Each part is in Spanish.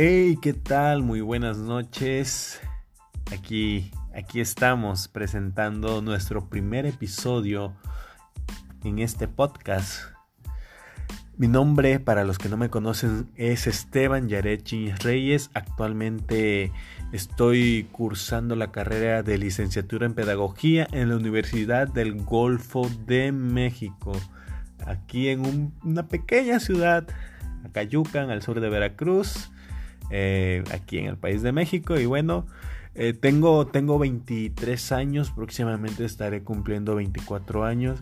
Hey, ¿qué tal? Muy buenas noches. Aquí, aquí estamos presentando nuestro primer episodio en este podcast. Mi nombre, para los que no me conocen, es Esteban Yarechi Reyes. Actualmente estoy cursando la carrera de licenciatura en pedagogía en la Universidad del Golfo de México, aquí en una pequeña ciudad, Acayucan, al sur de Veracruz. Eh, aquí en el país de México. Y bueno, eh, tengo, tengo 23 años, próximamente estaré cumpliendo 24 años.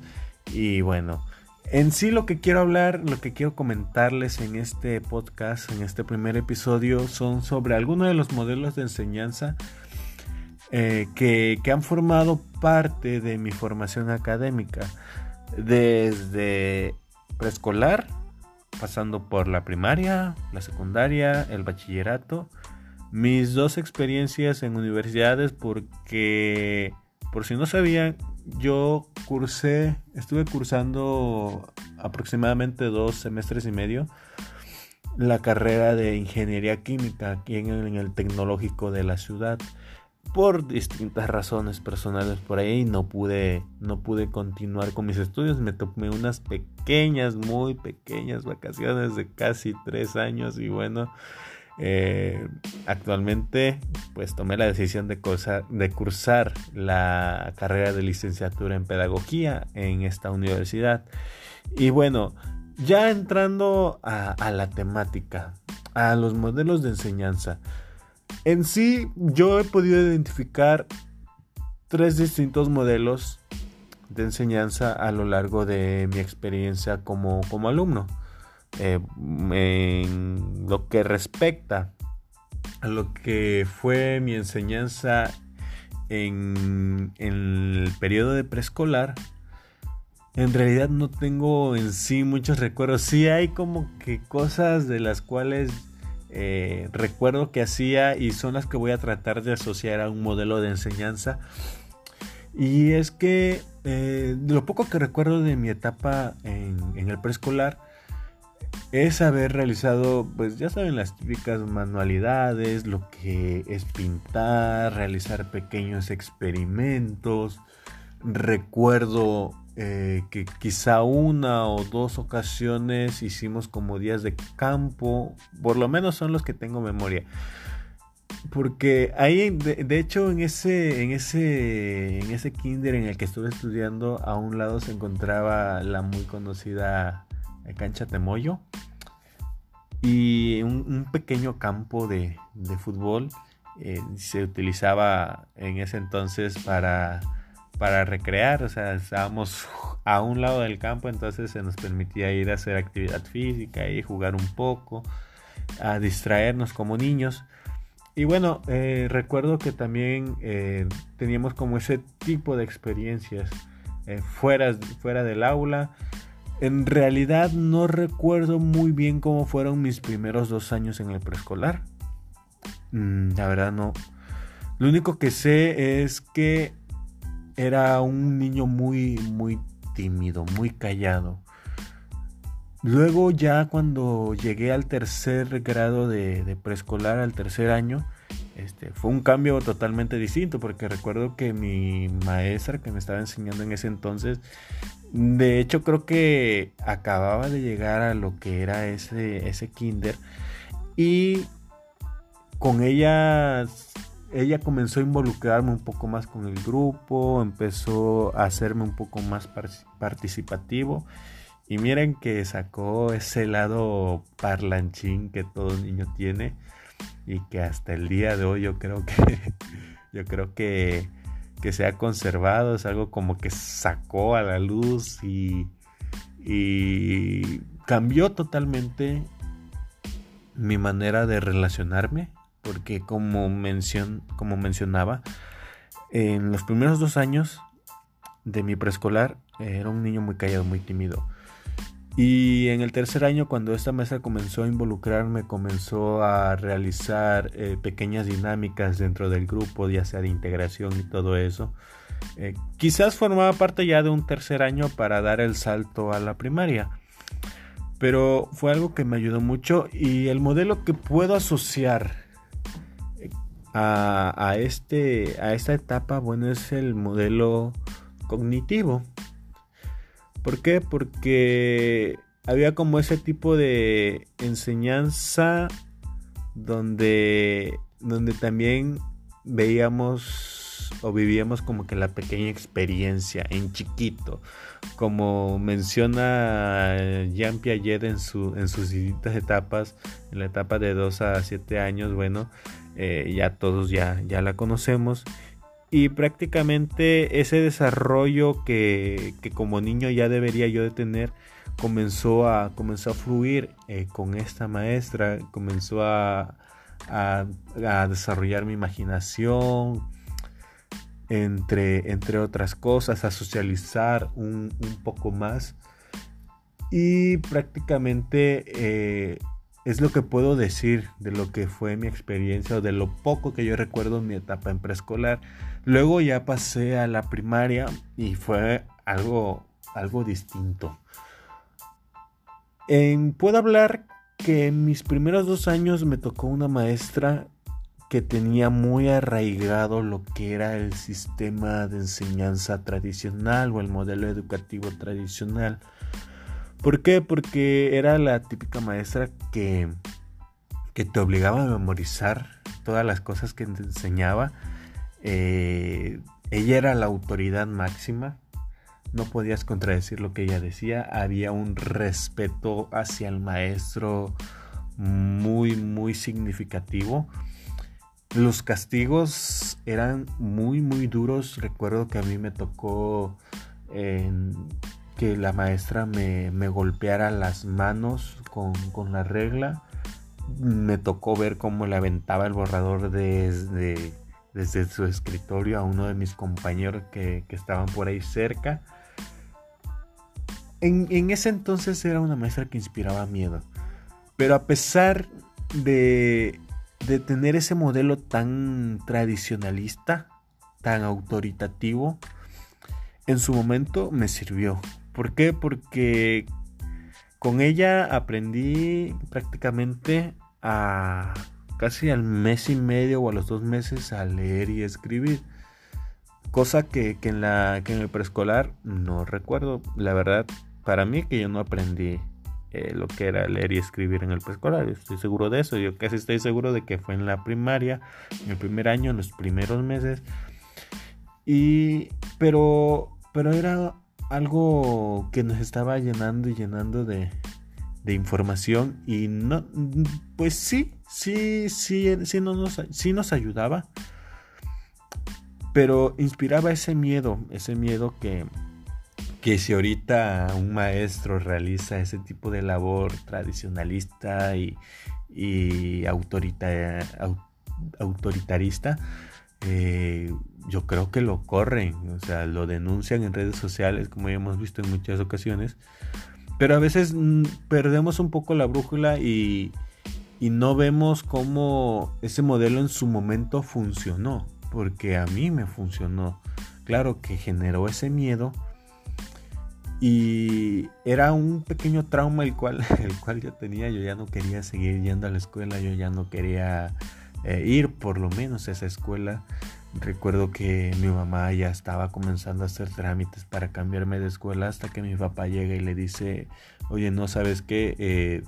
Y bueno, en sí lo que quiero hablar, lo que quiero comentarles en este podcast, en este primer episodio, son sobre algunos de los modelos de enseñanza eh, que, que han formado parte de mi formación académica. Desde preescolar pasando por la primaria, la secundaria, el bachillerato. Mis dos experiencias en universidades porque, por si no sabían, yo cursé, estuve cursando aproximadamente dos semestres y medio la carrera de ingeniería química aquí en el, tecnológico de la ciudad por distintas razones personales por ahí no pude no pude continuar con mis estudios. Me tomé unas pequeñas muy pequeñas vacaciones de casi tres años y bueno eh, actualmente pues tomé la decisión de cursar, de cursar la carrera de licenciatura en pedagogía en esta universidad. Y bueno ya entrando a la temática a los modelos de enseñanza en sí, yo he podido identificar tres distintos modelos de enseñanza a lo largo de mi experiencia como, alumno. Eh, en lo que respecta a lo que fue mi enseñanza en, en el periodo de preescolar, en realidad no tengo en sí muchos recuerdos. Sí hay como que cosas de las cuales eh, recuerdo que hacía y son las que voy a tratar de asociar a un modelo de enseñanza. Y es que eh, lo poco que recuerdo de mi etapa en, el preescolar es haber realizado, pues ya saben, las típicas manualidades, lo que es pintar, realizar pequeños experimentos. Recuerdo eh, que quizá una o dos ocasiones hicimos como días de campo, por lo menos son los que tengo memoria. Porque ahí, de, hecho, en ese, en, ese, en ese kinder en el que estuve estudiando, a un lado se encontraba la muy conocida cancha Temoyo y un, pequeño campo de, fútbol. Eh, se utilizaba en ese entonces para para recrear, o sea, estábamos a un lado del campo, entonces se nos permitía ir a hacer actividad física y jugar un poco, a distraernos como niños. Y bueno, eh, recuerdo que también eh, teníamos como ese tipo de experiencias eh, fuera, fuera del aula. En realidad no recuerdo muy bien cómo fueron mis primeros dos años en el preescolar. Mm, la verdad no. Lo único que sé es que era un niño muy, muy tímido, muy callado. Luego ya cuando llegué al tercer grado de, preescolar, al tercer año, este, fue un cambio totalmente distinto porque recuerdo que mi maestra que me estaba enseñando en ese entonces, de hecho creo que acababa de llegar a lo que era ese, ese kinder y con ella ella comenzó a involucrarme un poco más con el grupo, empezó a hacerme un poco más participativo. Y miren que sacó ese lado parlanchín que todo niño tiene y que hasta el día de hoy yo creo que yo creo que, que se ha conservado, es algo como que sacó a la luz y, y cambió totalmente mi manera de relacionarme porque como, como mencionaba, en los primeros dos años de mi preescolar era un niño muy callado, muy tímido. Y en el tercer año, cuando esta mesa comenzó a involucrarme, comenzó a realizar eh, pequeñas dinámicas dentro del grupo, ya sea de integración y todo eso. Eh, quizás formaba parte ya de un tercer año para dar el salto a la primaria. Pero fue algo que me ayudó mucho y el modelo que puedo asociar a, este, a esta etapa, bueno, es el modelo cognitivo. ¿Por qué? Porque había como ese tipo de enseñanza donde, donde también veíamos o vivíamos como que la pequeña experiencia en chiquito. Como menciona Jean Piaget en, su, en sus distintas etapas, en la etapa de 2 a 7 años, bueno, eh, ya todos ya, ya la conocemos y prácticamente ese desarrollo que, como niño ya debería yo de tener comenzó a, comenzó a fluir eh, con esta maestra, comenzó a, desarrollar mi imaginación, entre, entre otras cosas, a socializar un, poco más. Y prácticamente eh, es lo que puedo decir de lo que fue mi experiencia o de lo poco que yo recuerdo en mi etapa en preescolar. Luego ya pasé a la primaria y fue algo, algo distinto. puedo hablar que en mis primeros dos años me tocó una maestra que tenía muy arraigado lo que era el sistema de enseñanza tradicional o el modelo educativo tradicional. ¿Por qué? Porque era la típica maestra que, que te obligaba a memorizar todas las cosas que te enseñaba. Eh, ella era la autoridad máxima. No podías contradecir lo que ella decía. Había un respeto hacia el maestro muy, muy significativo. Los castigos eran muy, muy duros. Recuerdo que a mí me tocó en que la maestra me, golpeara las manos con, la regla. Me tocó ver cómo le aventaba el borrador desde, desde su escritorio a uno de mis compañeros que, estaban por ahí cerca. En, ese entonces era una maestra que inspiraba miedo. Pero a pesar de, de tener ese modelo tan tradicionalista, tan autoritativo, en su momento me sirvió. ¿Por qué? Porque con ella aprendí prácticamente a casi al mes y medio o a los dos meses a leer y escribir. Cosa que, en, la, que en el preescolar no recuerdo. La verdad, para mí que yo no aprendí eh, lo que era leer y escribir en el preescolar. Estoy seguro de eso. Yo casi estoy seguro de que fue en la primaria, en el primer año, en los primeros meses. Y, pero, pero era algo que nos estaba llenando y llenando de, información y no pues sí sí sí sí nos, ayudaba pero inspiraba ese miedo ese miedo que que si ahorita un maestro realiza ese tipo de labor tradicionalista y, y autoritarista eh, yo creo que lo corren, o sea, lo denuncian en redes sociales, como ya hemos visto en muchas ocasiones. Pero a veces mm, perdemos un poco la brújula y, y no vemos cómo ese modelo en su momento funcionó, porque a mí me funcionó. Claro que generó ese miedo y era un pequeño trauma el cual, el cual yo tenía. Yo ya no quería seguir yendo a la escuela, yo ya no quería eh, ir por lo menos a esa escuela. Recuerdo que mi mamá ya estaba comenzando a hacer trámites para cambiarme de escuela hasta que mi papá llega y le dice, oye, no sabes qué, eh,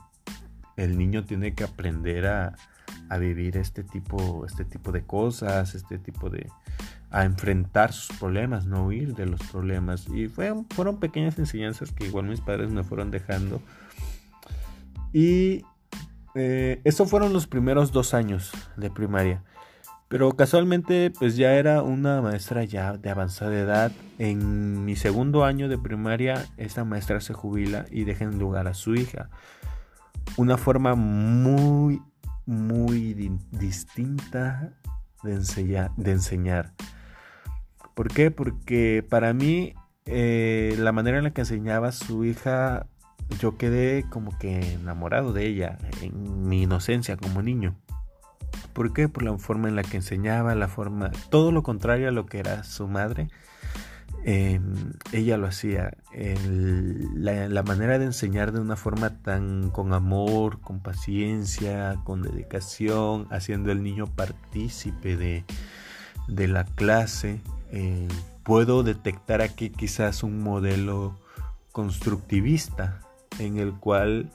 el niño tiene que aprender a, vivir este tipo, este tipo de cosas, este tipo de, a enfrentar sus problemas, no huir de los problemas. Y fueron pequeñas enseñanzas que igual mis padres me fueron dejando. Y eh, eso fueron los primeros dos años de primaria. Pero casualmente pues ya era una maestra ya de avanzada edad. En mi segundo año de primaria esta maestra se jubila y deja en lugar a su hija. Una forma muy, muy distinta de, enseñar. ¿Por qué? Porque para mí eh, la manera en la que enseñaba su hija yo quedé como que enamorado de ella en mi inocencia como niño. ¿Por qué? Por la forma en la que enseñaba, la forma, todo lo contrario a lo que era su madre. Em, ella lo hacía. la, manera de enseñar de una forma tan con amor, con paciencia, con dedicación, haciendo el niño partícipe de, la clase. Eh, puedo detectar aquí quizás un modelo constructivista en el cual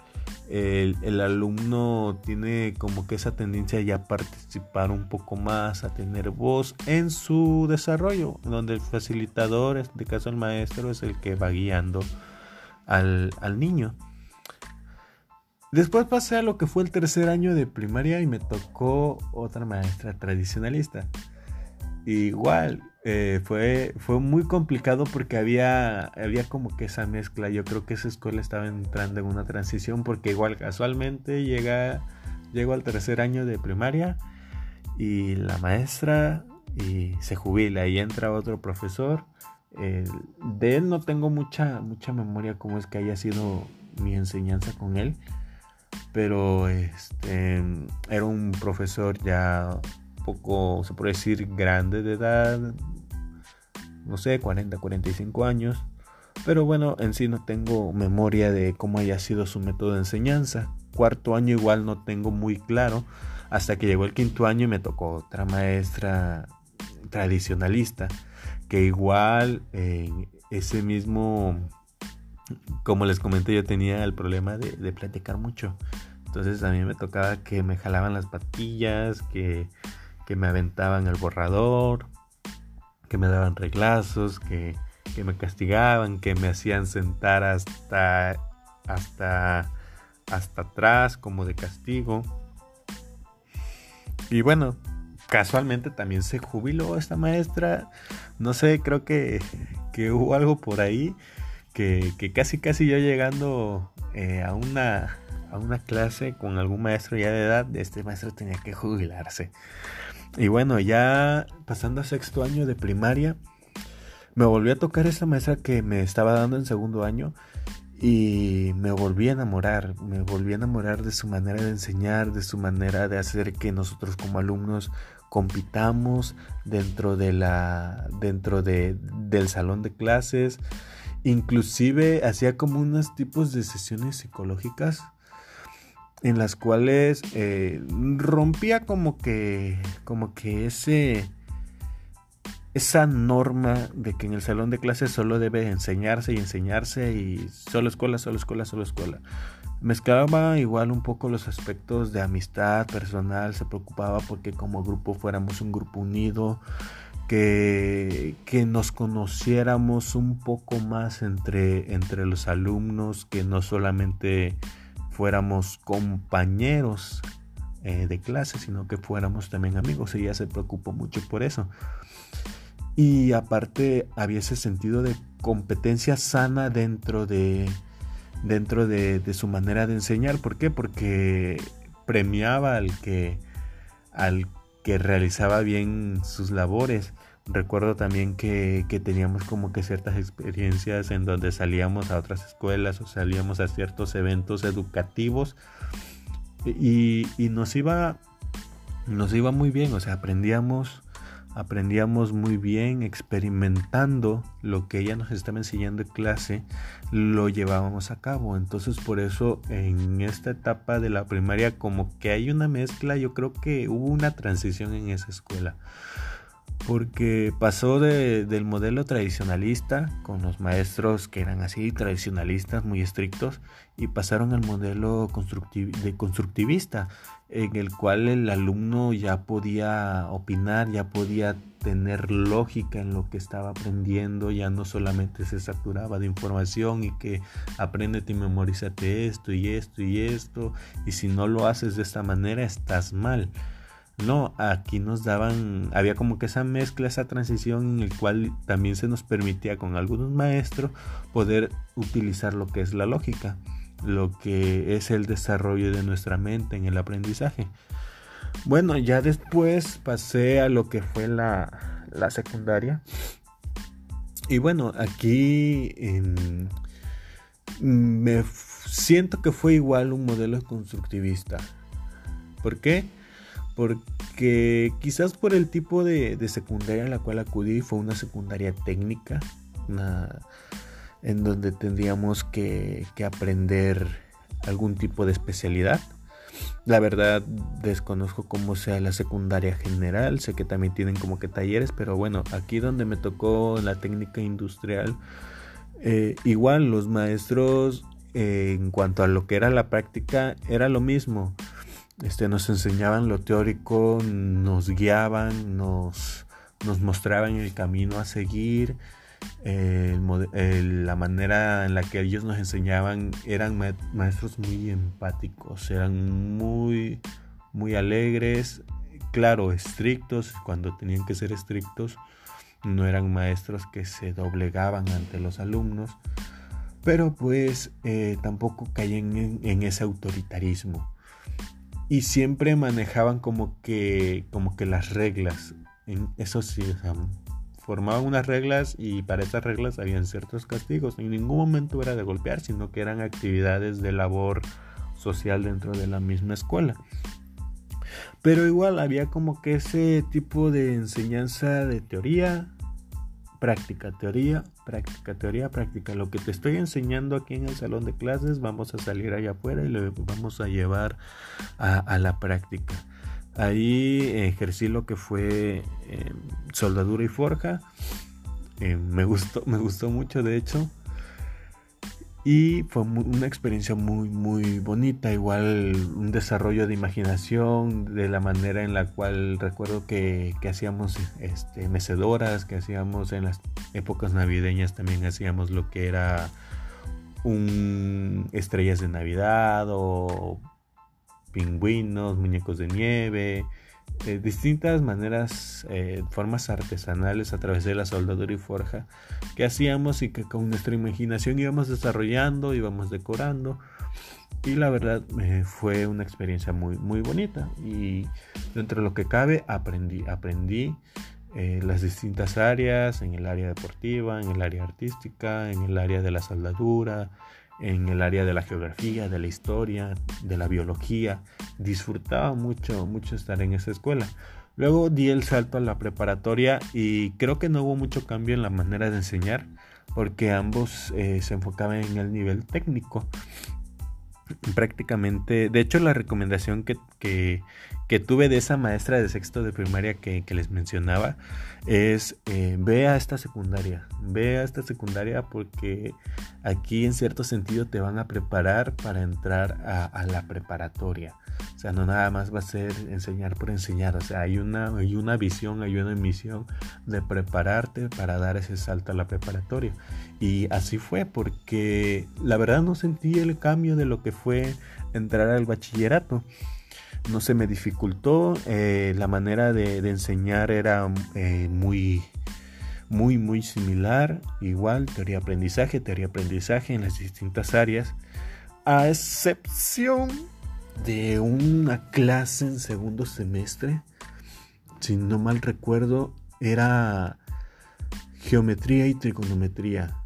el, alumno tiene como que esa tendencia ya a participar un poco más, a tener voz en su desarrollo, donde el facilitador, en este caso el maestro, es el que va guiando al, al niño. Después pasé a lo que fue el tercer año de primaria y me tocó otra maestra tradicionalista. Igual, eh, fue, fue muy complicado porque había, había como que esa mezcla. Yo creo que esa escuela estaba entrando en una transición porque igual casualmente llega, llego al tercer año de primaria y la maestra y se jubila y entra otro profesor. de él no tengo mucha, mucha memoria cómo es que haya sido mi enseñanza con él, pero este, era un profesor ya poco, se puede decir, grande de edad, no sé, 40, 45 años. Pero bueno, en sí no tengo memoria de cómo haya sido su método de enseñanza. Cuarto año igual no tengo muy claro. Hasta que llegó el quinto año y me tocó otra maestra tradicionalista. Que igual ese mismo, como les comenté, yo tenía el problema de, de platicar mucho. Entonces a mí me tocaba que me jalaban las patillas, que, que me aventaban el borrador, que me daban reglazos, que, me castigaban, que me hacían sentar hasta, hasta, hasta atrás como de castigo. Y bueno, casualmente también se jubiló esta maestra. No sé, creo que, hubo algo por ahí que, casi casi yo llegando eh, a, una, a una clase con algún maestro ya de edad, este maestro tenía que jubilarse. Y bueno, ya pasando a sexto año de primaria, me volví a tocar esa maestra que me estaba dando en segundo año y me volví a enamorar, me volví a enamorar de su manera de enseñar, de su manera de hacer que nosotros como alumnos compitamos dentro de la dentro de, del salón de clases, inclusive hacía como unos tipos de sesiones psicológicas en las cuales eh, rompía como que como que ese esa norma de que en el salón de clases solo debe enseñarse y enseñarse y solo escuela, solo escuela, solo escuela. Mezclaba igual un poco los aspectos de amistad personal, se preocupaba porque como grupo fuéramos un grupo unido, que, que nos conociéramos un poco más entre, entre los alumnos, que no solamente fuéramos compañeros eh, de clase, sino que fuéramos también amigos. Ella se preocupó mucho por eso. Y aparte había ese sentido de competencia sana dentro de, dentro de, su manera de enseñar. ¿Por qué? Porque premiaba al que, al que realizaba bien sus labores. Recuerdo también que, teníamos como que ciertas experiencias en donde salíamos a otras escuelas o salíamos a ciertos eventos educativos y, nos iba nos iba muy bien, o sea, aprendíamos aprendíamos muy bien experimentando lo que ella nos estaba enseñando en clase, lo llevábamos a cabo. Entonces por eso en esta etapa de la primaria como que hay una mezcla, yo creo que hubo una transición en esa escuela porque pasó del modelo tradicionalista con los maestros que eran así tradicionalistas muy estrictos y pasaron al modelo de constructivista en el cual el alumno ya podía opinar, ya podía tener lógica en lo que estaba aprendiendo, ya no solamente se saturaba de información y que aprendete y memorízate esto y esto y esto y si no lo haces de esta manera estás mal no, aquí nos daban, había como que esa mezcla, esa transición en el cual también se nos permitía con algunos maestros poder utilizar lo que es la lógica, lo que es el desarrollo de nuestra mente en el aprendizaje. Bueno, ya después pasé a lo que fue la, la secundaria. Y bueno, aquí me siento que fue igual un modelo constructivista. ¿Por qué? porque quizás por el tipo de, secundaria en la cual acudí fue una secundaria técnica, en donde tendríamos que, que aprender algún tipo de especialidad. La verdad desconozco cómo sea la secundaria general, sé que también tienen como que talleres, pero bueno, aquí donde me tocó la técnica industrial, eh, igual los maestros eh, en cuanto a lo que era la práctica era lo mismo. Este, nos enseñaban lo teórico, nos guiaban, nos, nos mostraban el camino a seguir la manera en la que ellos nos enseñaban eran maestros muy empáticos, eran muy, muy alegres, claro, estrictos cuando tenían que ser estrictos, no eran maestros que se doblegaban ante los alumnos, pero pues eh, tampoco caían en, en, ese autoritarismo y siempre manejaban como que, como que las reglas, eso sí, formaban unas reglas y para esas reglas habían ciertos castigos. En ningún momento era de golpear, sino que eran actividades de labor social dentro de la misma escuela. Pero igual había como que ese tipo de enseñanza de teoría, práctica, teoría, práctica, teoría, práctica. Lo que te estoy enseñando aquí en el salón de clases, vamos a salir allá afuera y lo vamos a llevar a, la práctica. Ahí ejercí lo que fue em, soldadura y forja. Em, me, gustó, me gustó mucho, de hecho. Y fue una experiencia muy, muy bonita. Igual un desarrollo de imaginación, de la manera en la cual recuerdo que, hacíamos este, mecedoras, que hacíamos en las épocas navideñas también hacíamos lo que era un estrellas de Navidad o pingüinos, muñecos de nieve, eh, distintas maneras, eh, formas artesanales a través de la soldadura y forja que hacíamos y que con nuestra imaginación íbamos desarrollando, íbamos decorando. Y la verdad eh, fue una experiencia muy, muy bonita. Y dentro de lo que cabe aprendí, aprendí las distintas áreas, en el área deportiva, en el área artística, en el área de la soldadura, en el área de la geografía, de la historia, de la biología. Disfrutaba mucho, mucho estar en esa escuela. Luego di el salto a la preparatoria y creo que no hubo mucho cambio en la manera de enseñar porque ambos eh, se enfocaban en el nivel técnico. Prácticamente, de hecho la recomendación que, que, tuve de esa maestra de sexto de primaria que, les mencionaba es eh, ve a esta secundaria, ve a esta secundaria porque aquí en cierto sentido te van a preparar para entrar a, la preparatoria. O sea, no nada más va a ser enseñar por enseñar. O sea, hay una, hay una visión, hay una misión de prepararte para dar ese salto a la preparatoria. Y así fue, porque la verdad no sentí el cambio de lo que fue entrar al bachillerato no se me dificultó, eh, la manera de, enseñar era eh, muy, muy, muy similar, igual, teoría aprendizaje, teoría aprendizaje en las distintas áreas, a excepción de una clase en segundo semestre, si no mal recuerdo, era geometría y trigonometría.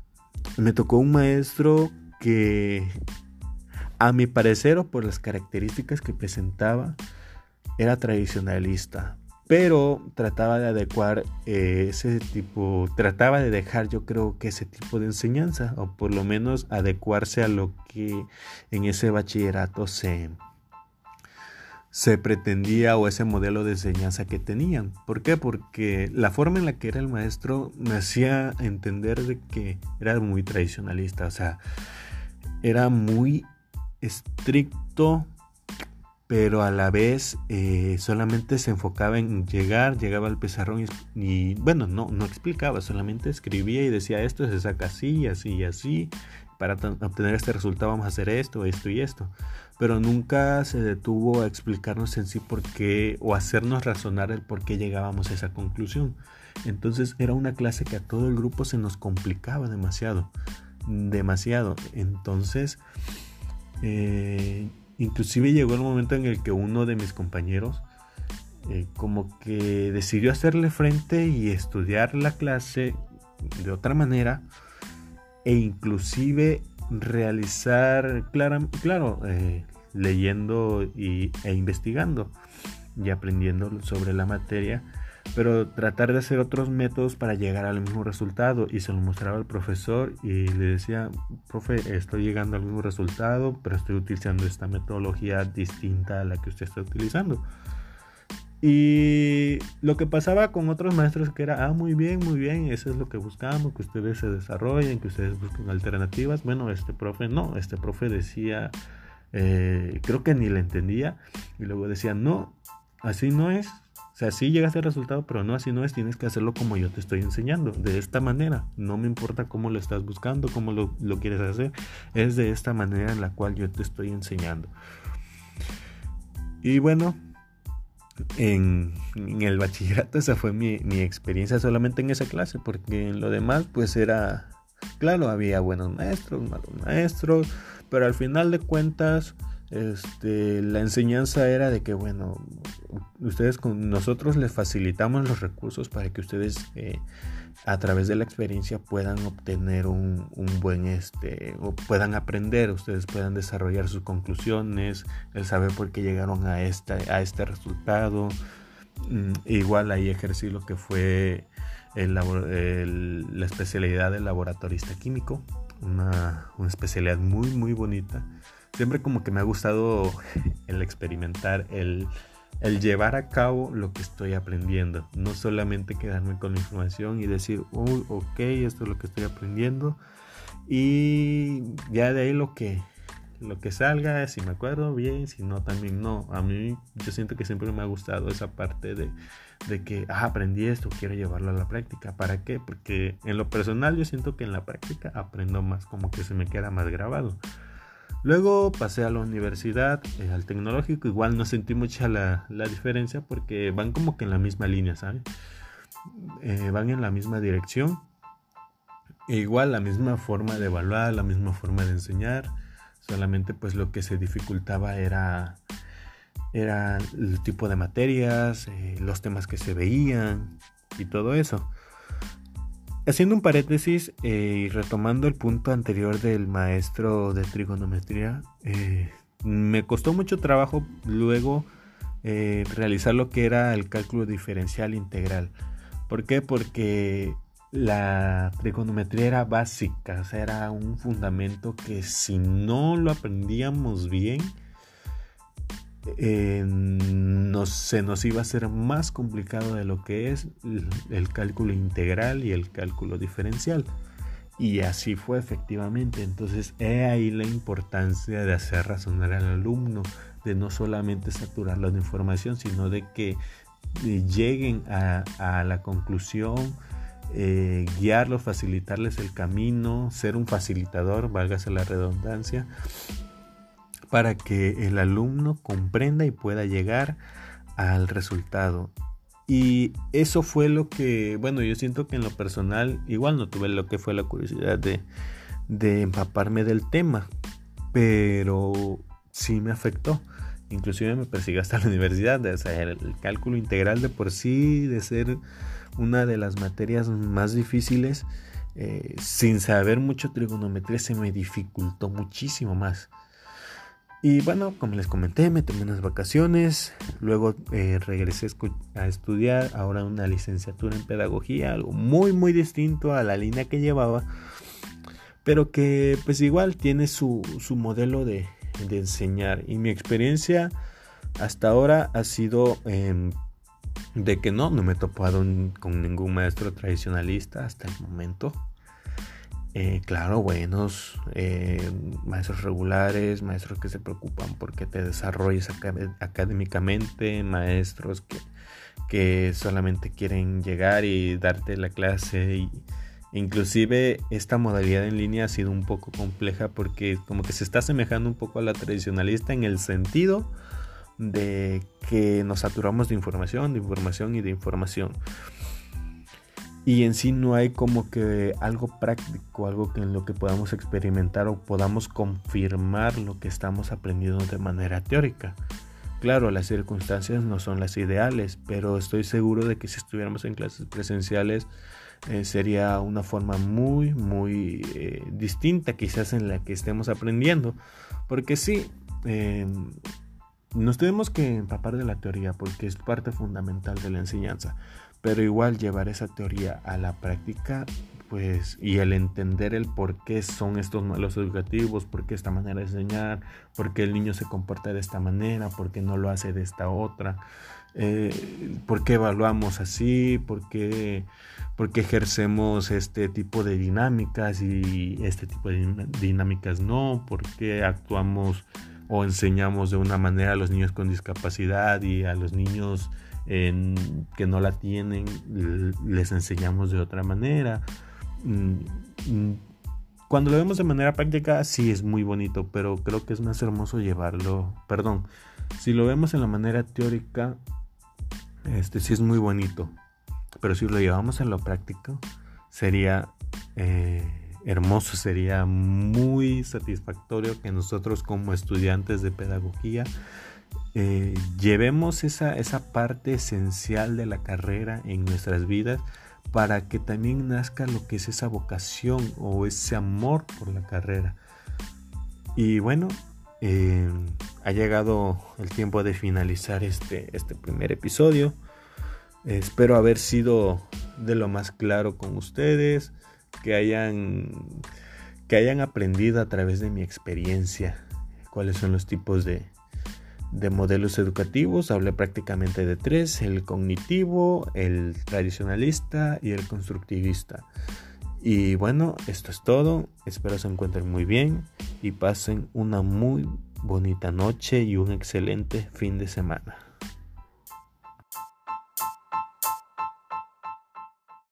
Me tocó un maestro que a mi parecer, o por las características que presentaba, era tradicionalista. Pero trataba de adecuar eh, ese tipo, trataba de dejar yo creo que ese tipo de enseñanza, o por lo menos adecuarse a lo que en ese bachillerato se, se pretendía o ese modelo de enseñanza que tenían. ¿Por qué? Porque la forma en la que era el maestro me hacía entender de que era muy tradicionalista, o sea, era muy estricto, pero a la vez eh, solamente se enfocaba en llegar, llegaba al pizarrón y, bueno, no, no explicaba, solamente escribía y decía esto se saca así, así y así. Para obtener este resultado vamos a hacer esto, esto y esto. Pero nunca se detuvo a explicarnos en sí por qué o hacernos razonar el por qué llegábamos a esa conclusión. Entonces era una clase que a todo el grupo se nos complicaba demasiado. Demasiado. Entonces eh, inclusive llegó el momento en el que uno de mis compañeros eh, como que decidió hacerle frente y estudiar la clase de otra manera e inclusive realizar, claro, claro eh, leyendo e investigando y aprendiendo sobre la materia, pero tratar de hacer otros métodos para llegar al mismo resultado y se lo mostraba al profesor y le decía, profe, estoy llegando al mismo resultado, pero estoy utilizando esta metodología distinta a la que usted está utilizando. Y lo que pasaba con otros maestros que era, ah, muy bien, muy bien, eso es lo que buscamos, que ustedes se desarrollen, que ustedes busquen alternativas. Bueno, este profe no, este profe decía, eh, creo que ni le entendía, y luego decía, no, así no es. O sea, sí llegas al resultado, pero no así no es, tienes que hacerlo como yo te estoy enseñando, de esta manera. No me importa cómo lo estás buscando, cómo lo, quieres hacer, es de esta manera en la cual yo te estoy enseñando. Y bueno, en, el bachillerato esa fue mi, experiencia solamente en esa clase, porque en lo demás pues era, claro, había buenos maestros, malos maestros, pero al final de cuentas este, la enseñanza era de que, bueno, ustedes nosotros les facilitamos los recursos para que ustedes eh, a través de la experiencia puedan obtener un, buen, este, o puedan aprender, ustedes puedan desarrollar sus conclusiones, el saber por qué llegaron a, a este resultado. Mm, igual ahí ejercí lo que fue la especialidad de laboratorista químico, una, una especialidad muy, muy bonita siempre como que me ha gustado el experimentar, el, llevar a cabo lo que estoy aprendiendo. No solamente quedarme con la información y decir, uy, ok, esto es lo que estoy aprendiendo. Y ya de ahí lo que, lo que salga, si me acuerdo bien, si no, también no. A mí yo siento que siempre me ha gustado esa parte de, de que, ah, aprendí esto, quiero llevarlo a la práctica. ¿Para qué? Porque en lo personal yo siento que en la práctica aprendo más, como que se me queda más grabado. Luego pasé a la universidad, eh, al tecnológico, igual no sentí mucha la, diferencia porque van como que en la misma línea, ¿sabes? Eh, van en la misma dirección. E igual la misma forma de evaluar, la misma forma de enseñar. Solamente pues lo que se dificultaba era, era el tipo de materias, eh, los temas que se veían y todo eso. Haciendo un paréntesis eh, y retomando el punto anterior del maestro de trigonometría, eh, me costó mucho trabajo luego eh, realizar lo que era el cálculo diferencial integral. ¿Por qué? Porque la trigonometría era básica, o sea, era un fundamento que si no lo aprendíamos bien, se nos iba a hacer más complicado de lo que es el, cálculo integral y el cálculo diferencial. Y así fue efectivamente. Entonces, he ahí la importancia de hacer razonar al alumno, de no solamente saturarlo de información, sino de que eh, lleguen a, la conclusión, eh, guiarlos, facilitarles el camino, ser un facilitador, válgase la redundancia, para que el alumno comprenda y pueda llegar al resultado. Y eso fue lo que, bueno, yo siento que en lo personal igual no tuve lo que fue la curiosidad de, empaparme del tema, pero sí me afectó. Inclusive me persiguió hasta la universidad, o sea, el, cálculo integral de por sí, de ser una de las materias más difíciles, eh, sin saber mucho trigonometría, se me dificultó muchísimo más. Y bueno, como les comenté, me tomé unas vacaciones, luego eh, regresé a estudiar ahora una licenciatura en pedagogía, algo muy muy distinto a la línea que llevaba, pero que pues igual tiene su, modelo de, enseñar. Y mi experiencia hasta ahora ha sido em, de que no, no me he topado con ningún maestro tradicionalista hasta el momento. Eh, claro, buenos eh, maestros regulares, maestros que se preocupan porque te desarrolles académicamente, maestros que, que, solamente quieren llegar y darte la clase. Y, inclusive esta modalidad en línea ha sido un poco compleja porque como que se está asemejando un poco a la tradicionalista en el sentido de que nos saturamos de información, de información y de información y en sí no hay como que algo práctico, algo que en lo que podamos experimentar o podamos confirmar lo que estamos aprendiendo de manera teórica. Claro, las circunstancias no son las ideales, pero estoy seguro de que si estuviéramos en clases presenciales eh, sería una forma muy, muy eh, distinta quizás en la que estemos aprendiendo. Porque sí, em, nos tenemos que empapar de la teoría porque es parte fundamental de la enseñanza pero igual llevar esa teoría a la práctica pues y el entender el por qué son estos malos educativos, por qué esta manera de enseñar, por qué el niño se comporta de esta manera, por qué no lo hace de esta otra, eh, por qué evaluamos así, por qué, por qué ejercemos este tipo de dinámicas y este tipo de dinámicas no, por qué actuamos o enseñamos de una manera a los niños con discapacidad y a los niños que no la tienen les enseñamos de otra manera. Mm, mm, cuando lo vemos de manera práctica sí es muy bonito, pero creo que es más hermoso llevarlo, perdón, si lo vemos en la manera teórica, este sí es muy bonito, pero si lo llevamos en lo práctico, sería eh, hermoso, sería muy satisfactorio que nosotros como estudiantes de pedagogía eh, llevemos esa, esa parte esencial de la carrera en nuestras vidas para que también nazca lo que es esa vocación o ese amor por la carrera. Y bueno, eh, ha llegado el tiempo de finalizar este, este primer episodio. espero haber sido de lo más claro con ustedes, que hayan, que hayan aprendido a través de mi experiencia cuáles son los tipos de, de modelos educativos, hablé prácticamente de tres, el cognitivo, el tradicionalista y el constructivista. Y bueno, esto es todo, espero se encuentren muy bien y pasen una muy bonita noche y un excelente fin de semana.